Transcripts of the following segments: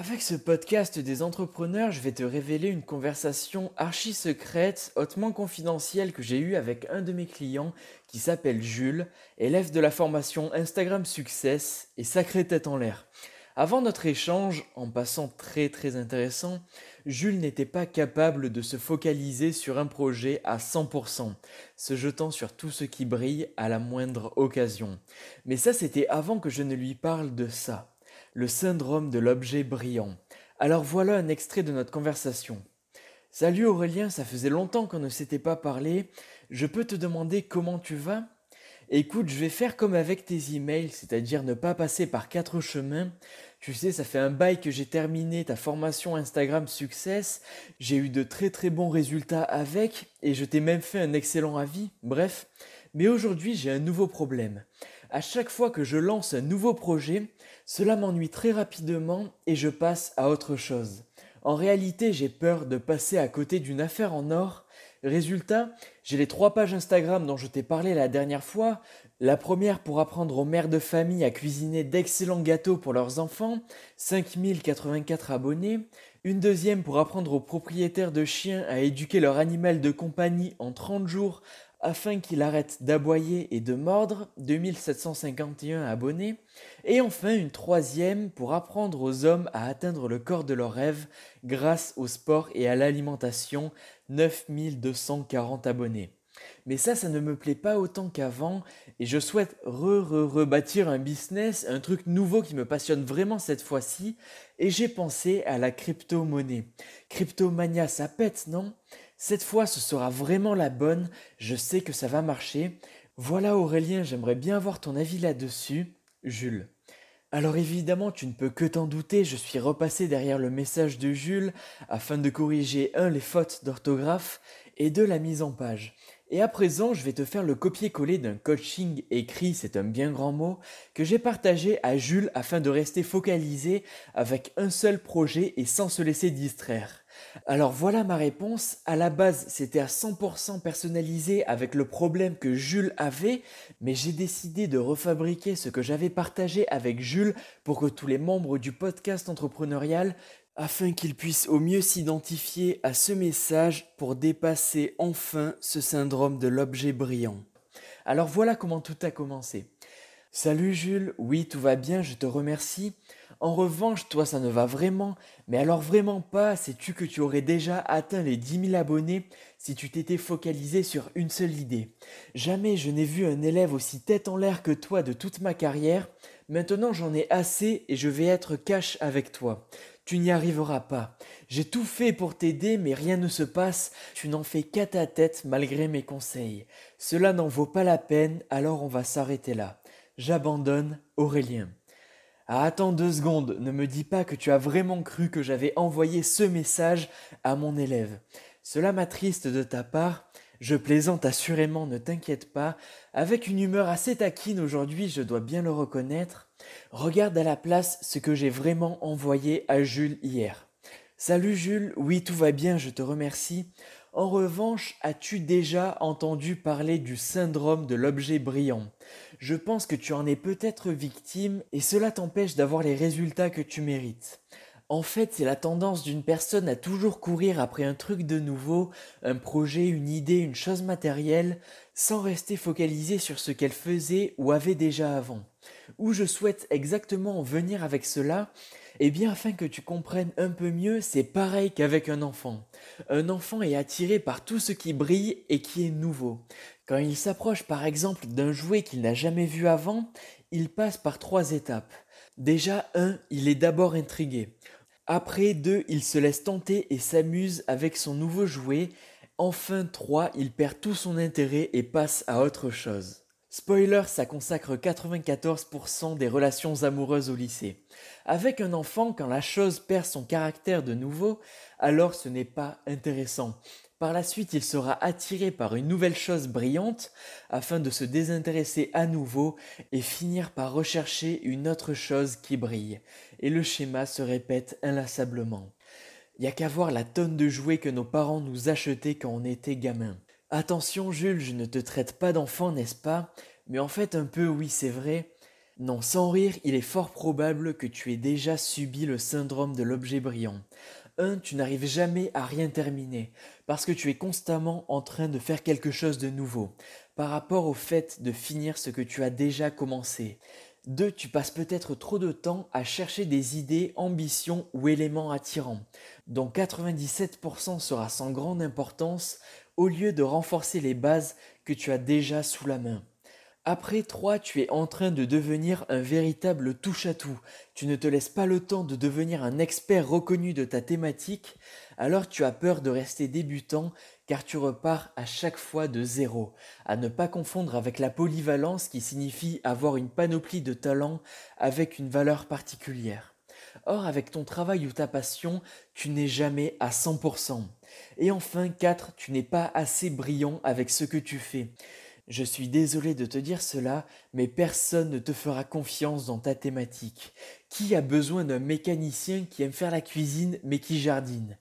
Avec ce podcast des entrepreneurs, je vais te révéler une conversation archi secrète, hautement confidentielle que j'ai eue avec un de mes clients qui s'appelle Jules, élève de la formation Instagram Success et sacrée tête en l'air. Avant notre échange, en passant très très intéressant, Jules n'était pas capable de se focaliser sur un projet à 100%, se jetant sur tout ce qui brille à la moindre occasion. Mais ça c'était avant que je ne lui parle de ça le syndrome de l'objet brillant. Alors voilà un extrait de notre conversation. Salut Aurélien, ça faisait longtemps qu'on ne s'était pas parlé. Je peux te demander comment tu vas? Écoute, je vais faire comme avec tes emails, c'est-à-dire ne pas passer par quatre chemins. Tu sais, ça fait un bail que j'ai terminé ta formation Instagram Success. J'ai eu de très très bons résultats avec et je t'ai même fait un excellent avis. Bref, mais aujourd'hui j'ai un nouveau problème. À chaque fois que je lance un nouveau projet, cela m'ennuie très rapidement et je passe à autre chose. En réalité, j'ai peur de passer à côté d'une affaire en or. Résultat, j'ai les trois pages Instagram dont je t'ai parlé la dernière fois. La première pour apprendre aux mères de famille à cuisiner d'excellents gâteaux pour leurs enfants, 5084 abonnés. Une deuxième pour apprendre aux propriétaires de chiens à éduquer leur animal de compagnie en 30 jours afin qu'il arrête d'aboyer et de mordre, 2751 abonnés, et enfin une troisième pour apprendre aux hommes à atteindre le corps de leurs rêves grâce au sport et à l'alimentation, 9240 abonnés. Mais ça, ça ne me plaît pas autant qu'avant et je souhaite re-re-rebâtir un business, un truc nouveau qui me passionne vraiment cette fois-ci et j'ai pensé à la crypto-monnaie. Cryptomania, ça pète, non? Cette fois, ce sera vraiment la bonne, je sais que ça va marcher. Voilà Aurélien, j'aimerais bien avoir ton avis là-dessus. Jules. Alors évidemment, tu ne peux que t'en douter, je suis repassé derrière le message de Jules afin de corriger un les fautes d'orthographe et deux la mise en page. Et à présent, je vais te faire le copier-coller d'un coaching écrit, c'est un bien grand mot, que j'ai partagé à Jules afin de rester focalisé avec un seul projet et sans se laisser distraire. Alors voilà ma réponse. À la base, c'était à 100% personnalisé avec le problème que Jules avait, mais j'ai décidé de refabriquer ce que j'avais partagé avec Jules pour que tous les membres du podcast entrepreneurial afin qu'ils puissent au mieux s'identifier à ce message pour dépasser enfin ce syndrome de l'objet brillant. Alors voilà comment tout a commencé. Salut Jules, oui tout va bien, je te remercie. En revanche, toi, ça ne va vraiment, mais alors vraiment pas, sais-tu que tu aurais déjà atteint les 10 000 abonnés si tu t'étais focalisé sur une seule idée? Jamais je n'ai vu un élève aussi tête en l'air que toi de toute ma carrière. Maintenant, j'en ai assez et je vais être cash avec toi. Tu n'y arriveras pas. J'ai tout fait pour t'aider, mais rien ne se passe. Tu n'en fais qu'à ta tête malgré mes conseils. Cela n'en vaut pas la peine, alors on va s'arrêter là. J'abandonne Aurélien. Ah, attends deux secondes, ne me dis pas que tu as vraiment cru que j'avais envoyé ce message à mon élève. Cela m'attriste de ta part. Je plaisante assurément, ne t'inquiète pas. Avec une humeur assez taquine aujourd'hui, je dois bien le reconnaître. Regarde à la place ce que j'ai vraiment envoyé à Jules hier. Salut Jules, oui tout va bien, je te remercie. En revanche, as-tu déjà entendu parler du syndrome de l'objet brillant? Je pense que tu en es peut-être victime et cela t'empêche d'avoir les résultats que tu mérites. En fait, c'est la tendance d'une personne à toujours courir après un truc de nouveau, un projet, une idée, une chose matérielle, sans rester focalisé sur ce qu'elle faisait ou avait déjà avant. Où je souhaite exactement en venir avec cela, eh bien, afin que tu comprennes un peu mieux, c'est pareil qu'avec un enfant. Un enfant est attiré par tout ce qui brille et qui est nouveau. Quand il s'approche par exemple d'un jouet qu'il n'a jamais vu avant, il passe par trois étapes. Déjà, un, il est d'abord intrigué. Après, deux, il se laisse tenter et s'amuse avec son nouveau jouet. Enfin, trois, il perd tout son intérêt et passe à autre chose. Spoiler, ça consacre 94% des relations amoureuses au lycée. Avec un enfant, quand la chose perd son caractère de nouveau, alors ce n'est pas intéressant. Par la suite, il sera attiré par une nouvelle chose brillante afin de se désintéresser à nouveau et finir par rechercher une autre chose qui brille. Et le schéma se répète inlassablement. N'y a qu'à voir la tonne de jouets que nos parents nous achetaient quand on était gamin. Attention Jules, je ne te traite pas d'enfant, n'est-ce pas? Mais en fait un peu oui, c'est vrai. Non, sans rire, il est fort probable que tu aies déjà subi le syndrome de l'objet brillant. 1. Tu n'arrives jamais à rien terminer, parce que tu es constamment en train de faire quelque chose de nouveau, par rapport au fait de finir ce que tu as déjà commencé. 2. Tu passes peut-être trop de temps à chercher des idées, ambitions ou éléments attirants, dont 97% sera sans grande importance, au lieu de renforcer les bases que tu as déjà sous la main. Après 3, tu es en train de devenir un véritable touche-à-tout. Tu ne te laisses pas le temps de devenir un expert reconnu de ta thématique, alors tu as peur de rester débutant car tu repars à chaque fois de zéro. À ne pas confondre avec la polyvalence qui signifie avoir une panoplie de talents avec une valeur particulière. Or, avec ton travail ou ta passion, tu n'es jamais à 100%. Et enfin, 4, tu n'es pas assez brillant avec ce que tu fais. Je suis désolé de te dire cela, mais personne ne te fera confiance dans ta thématique. Qui a besoin d'un mécanicien qui aime faire la cuisine mais qui jardine?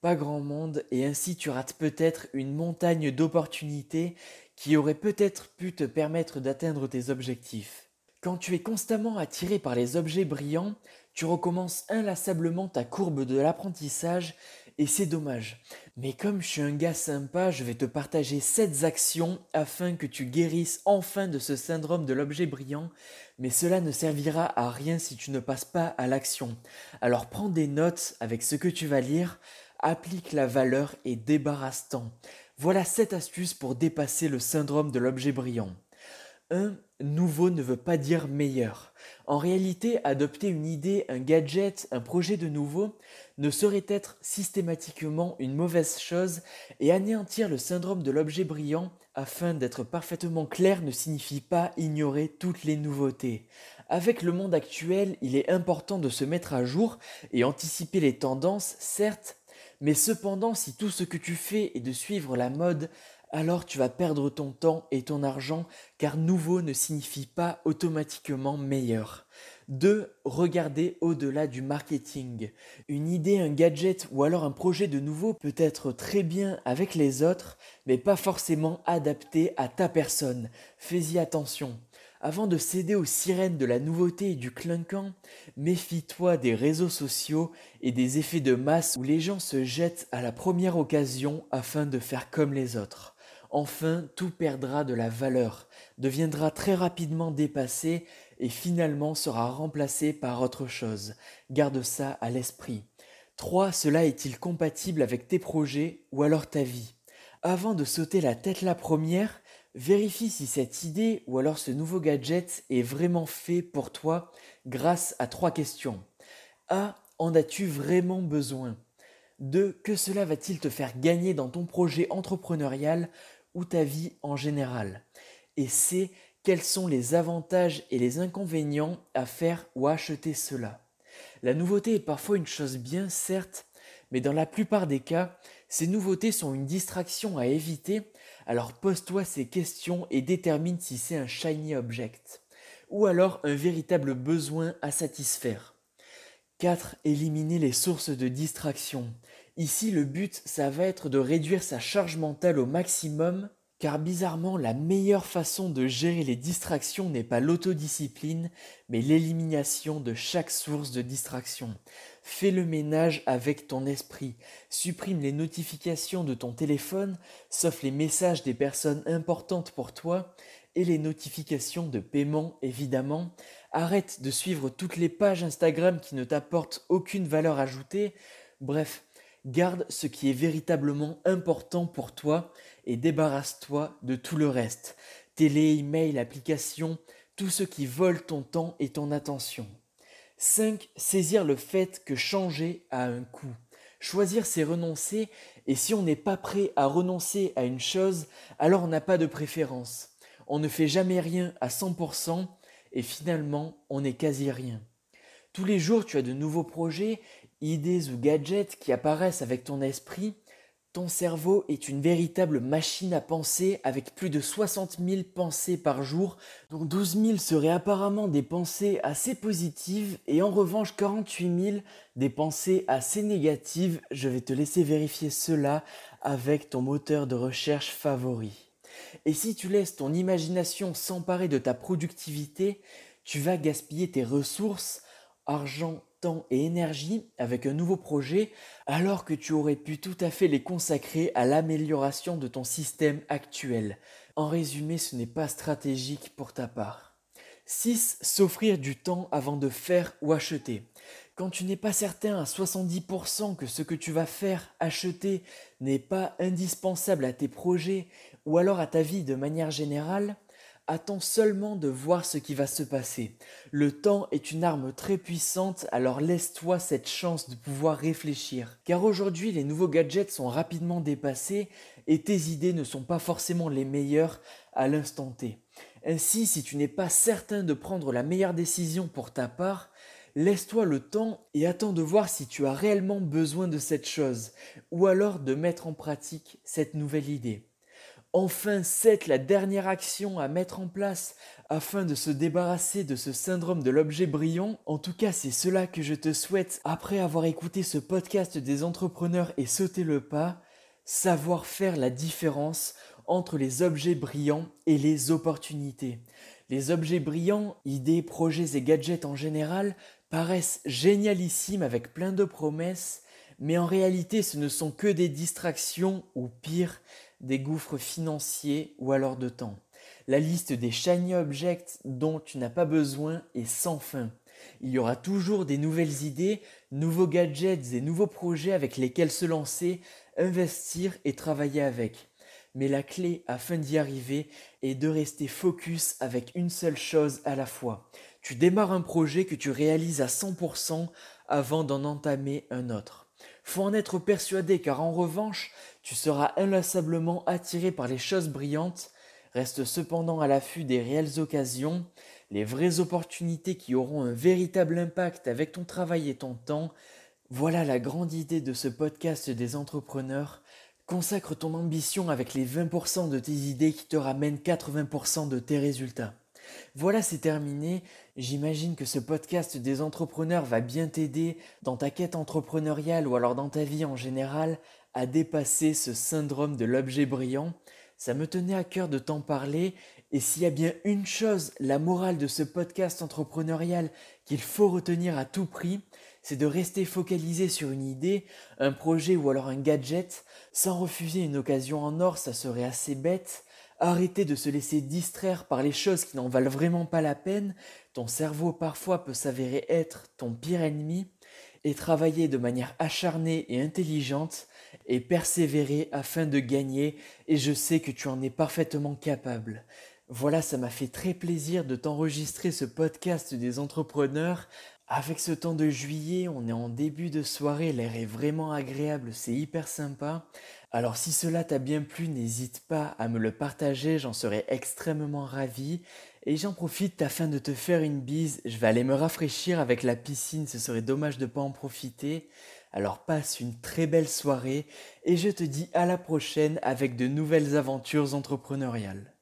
Pas grand monde, et ainsi tu rates peut-être une montagne d'opportunités qui aurait peut-être pu te permettre d'atteindre tes objectifs. Quand tu es constamment attiré par les objets brillants, tu recommences inlassablement ta courbe de l'apprentissage et c'est dommage. Mais comme je suis un gars sympa, je vais te partager 7 actions afin que tu guérisses enfin de ce syndrome de l'objet brillant, mais cela ne servira à rien si tu ne passes pas à l'action. Alors prends des notes avec ce que tu vas lire, applique la valeur et débarrasse-t'en. Voilà 7 astuces pour dépasser le syndrome de l'objet brillant. 1. Nouveau ne veut pas dire meilleur. En réalité, adopter une idée, un gadget, un projet de nouveau ne saurait être systématiquement une mauvaise chose et anéantir le syndrome de l'objet brillant afin d'être parfaitement clair ne signifie pas ignorer toutes les nouveautés. Avec le monde actuel, il est important de se mettre à jour et anticiper les tendances, certes, mais cependant si tout ce que tu fais est de suivre la mode, alors tu vas perdre ton temps et ton argent car nouveau ne signifie pas automatiquement meilleur. 2. Regarder au-delà du marketing. Une idée, un gadget ou alors un projet de nouveau peut être très bien avec les autres, mais pas forcément adapté à ta personne. Fais-y attention. Avant de céder aux sirènes de la nouveauté et du clinquant, méfie-toi des réseaux sociaux et des effets de masse où les gens se jettent à la première occasion afin de faire comme les autres. Enfin, tout perdra de la valeur, deviendra très rapidement dépassé et finalement sera remplacé par autre chose. Garde ça à l'esprit. 3. Cela est-il compatible avec tes projets ou alors ta vie? Avant de sauter la tête la première, vérifie si cette idée ou alors ce nouveau gadget est vraiment fait pour toi grâce à trois questions. A. En as-tu vraiment besoin? 2. Que cela va-t-il te faire gagner dans ton projet entrepreneurial? Ou ta vie en général et c'est quels sont les avantages et les inconvénients à faire ou acheter cela. La nouveauté est parfois une chose bien, certes, mais dans la plupart des cas, ces nouveautés sont une distraction à éviter, alors pose-toi ces questions et détermine si c'est un shiny object, ou alors un véritable besoin à satisfaire. 4. Éliminer les sources de distraction. Ici, le but, ça va être de réduire sa charge mentale au maximum, car bizarrement, la meilleure façon de gérer les distractions n'est pas l'autodiscipline, mais l'élimination de chaque source de distraction. Fais le ménage avec ton esprit. Supprime les notifications de ton téléphone, sauf les messages des personnes importantes pour toi, et les notifications de paiement, évidemment. Arrête de suivre toutes les pages Instagram qui ne t'apportent aucune valeur ajoutée. Bref, Garde ce qui est véritablement important pour toi et débarrasse-toi de tout le reste. Télé, email, applications, tout ce qui vole ton temps et ton attention. 5. Saisir le fait que changer a un coût. Choisir, c'est renoncer, et si on n'est pas prêt à renoncer à une chose, alors on n'a pas de préférence. On ne fait jamais rien à 100%, et finalement, on n'est quasi rien. Tous les jours, tu as de nouveaux projets idées ou gadgets qui apparaissent avec ton esprit, ton cerveau est une véritable machine à penser avec plus de 60 000 pensées par jour, dont 12 000 seraient apparemment des pensées assez positives et en revanche 48 000 des pensées assez négatives. Je vais te laisser vérifier cela avec ton moteur de recherche favori. Et si tu laisses ton imagination s'emparer de ta productivité, tu vas gaspiller tes ressources, argent, et énergie avec un nouveau projet alors que tu aurais pu tout à fait les consacrer à l'amélioration de ton système actuel. En résumé, ce n'est pas stratégique pour ta part. 6. S'offrir du temps avant de faire ou acheter. Quand tu n'es pas certain à 70% que ce que tu vas faire, acheter, n'est pas indispensable à tes projets ou alors à ta vie de manière générale, Attends seulement de voir ce qui va se passer. Le temps est une arme très puissante, alors laisse-toi cette chance de pouvoir réfléchir. Car aujourd'hui, les nouveaux gadgets sont rapidement dépassés et tes idées ne sont pas forcément les meilleures à l'instant T. Ainsi, si tu n'es pas certain de prendre la meilleure décision pour ta part, laisse-toi le temps et attends de voir si tu as réellement besoin de cette chose, ou alors de mettre en pratique cette nouvelle idée. Enfin, c'est la dernière action à mettre en place afin de se débarrasser de ce syndrome de l'objet brillant. En tout cas, c'est cela que je te souhaite après avoir écouté ce podcast des entrepreneurs et sauté le pas, savoir faire la différence entre les objets brillants et les opportunités. Les objets brillants, idées, projets et gadgets en général, paraissent génialissimes avec plein de promesses, mais en réalité ce ne sont que des distractions ou pire, des gouffres financiers ou alors de temps. La liste des shiny objects dont tu n'as pas besoin est sans fin. Il y aura toujours des nouvelles idées, nouveaux gadgets et nouveaux projets avec lesquels se lancer, investir et travailler avec. Mais la clé afin d'y arriver est de rester focus avec une seule chose à la fois. Tu démarres un projet que tu réalises à 100% avant d'en entamer un autre. Faut en être persuadé car en revanche, tu seras inlassablement attiré par les choses brillantes. Reste cependant à l'affût des réelles occasions, les vraies opportunités qui auront un véritable impact avec ton travail et ton temps. Voilà la grande idée de ce podcast des entrepreneurs. Consacre ton ambition avec les 20% de tes idées qui te ramènent 80% de tes résultats. Voilà, c'est terminé. J'imagine que ce podcast des entrepreneurs va bien t'aider dans ta quête entrepreneuriale ou alors dans ta vie en général à dépasser ce syndrome de l'objet brillant. Ça me tenait à cœur de t'en parler et s'il y a bien une chose, la morale de ce podcast entrepreneurial qu'il faut retenir à tout prix, c'est de rester focalisé sur une idée, un projet ou alors un gadget, sans refuser une occasion en or, ça serait assez bête, Arrêtez de se laisser distraire par les choses qui n'en valent vraiment pas la peine. Ton cerveau parfois peut s'avérer être ton pire ennemi. Et travailler de manière acharnée et intelligente et persévérer afin de gagner. Et je sais que tu en es parfaitement capable. Voilà, ça m'a fait très plaisir de t'enregistrer ce podcast des entrepreneurs. Avec ce temps de juillet, on est en début de soirée, l'air est vraiment agréable, c'est hyper sympa. Alors si cela t'a bien plu, n'hésite pas à me le partager, j'en serais extrêmement ravi. Et j'en profite afin de te faire une bise, je vais aller me rafraîchir avec la piscine, ce serait dommage de ne pas en profiter. Alors passe une très belle soirée et je te dis à la prochaine avec de nouvelles aventures entrepreneuriales.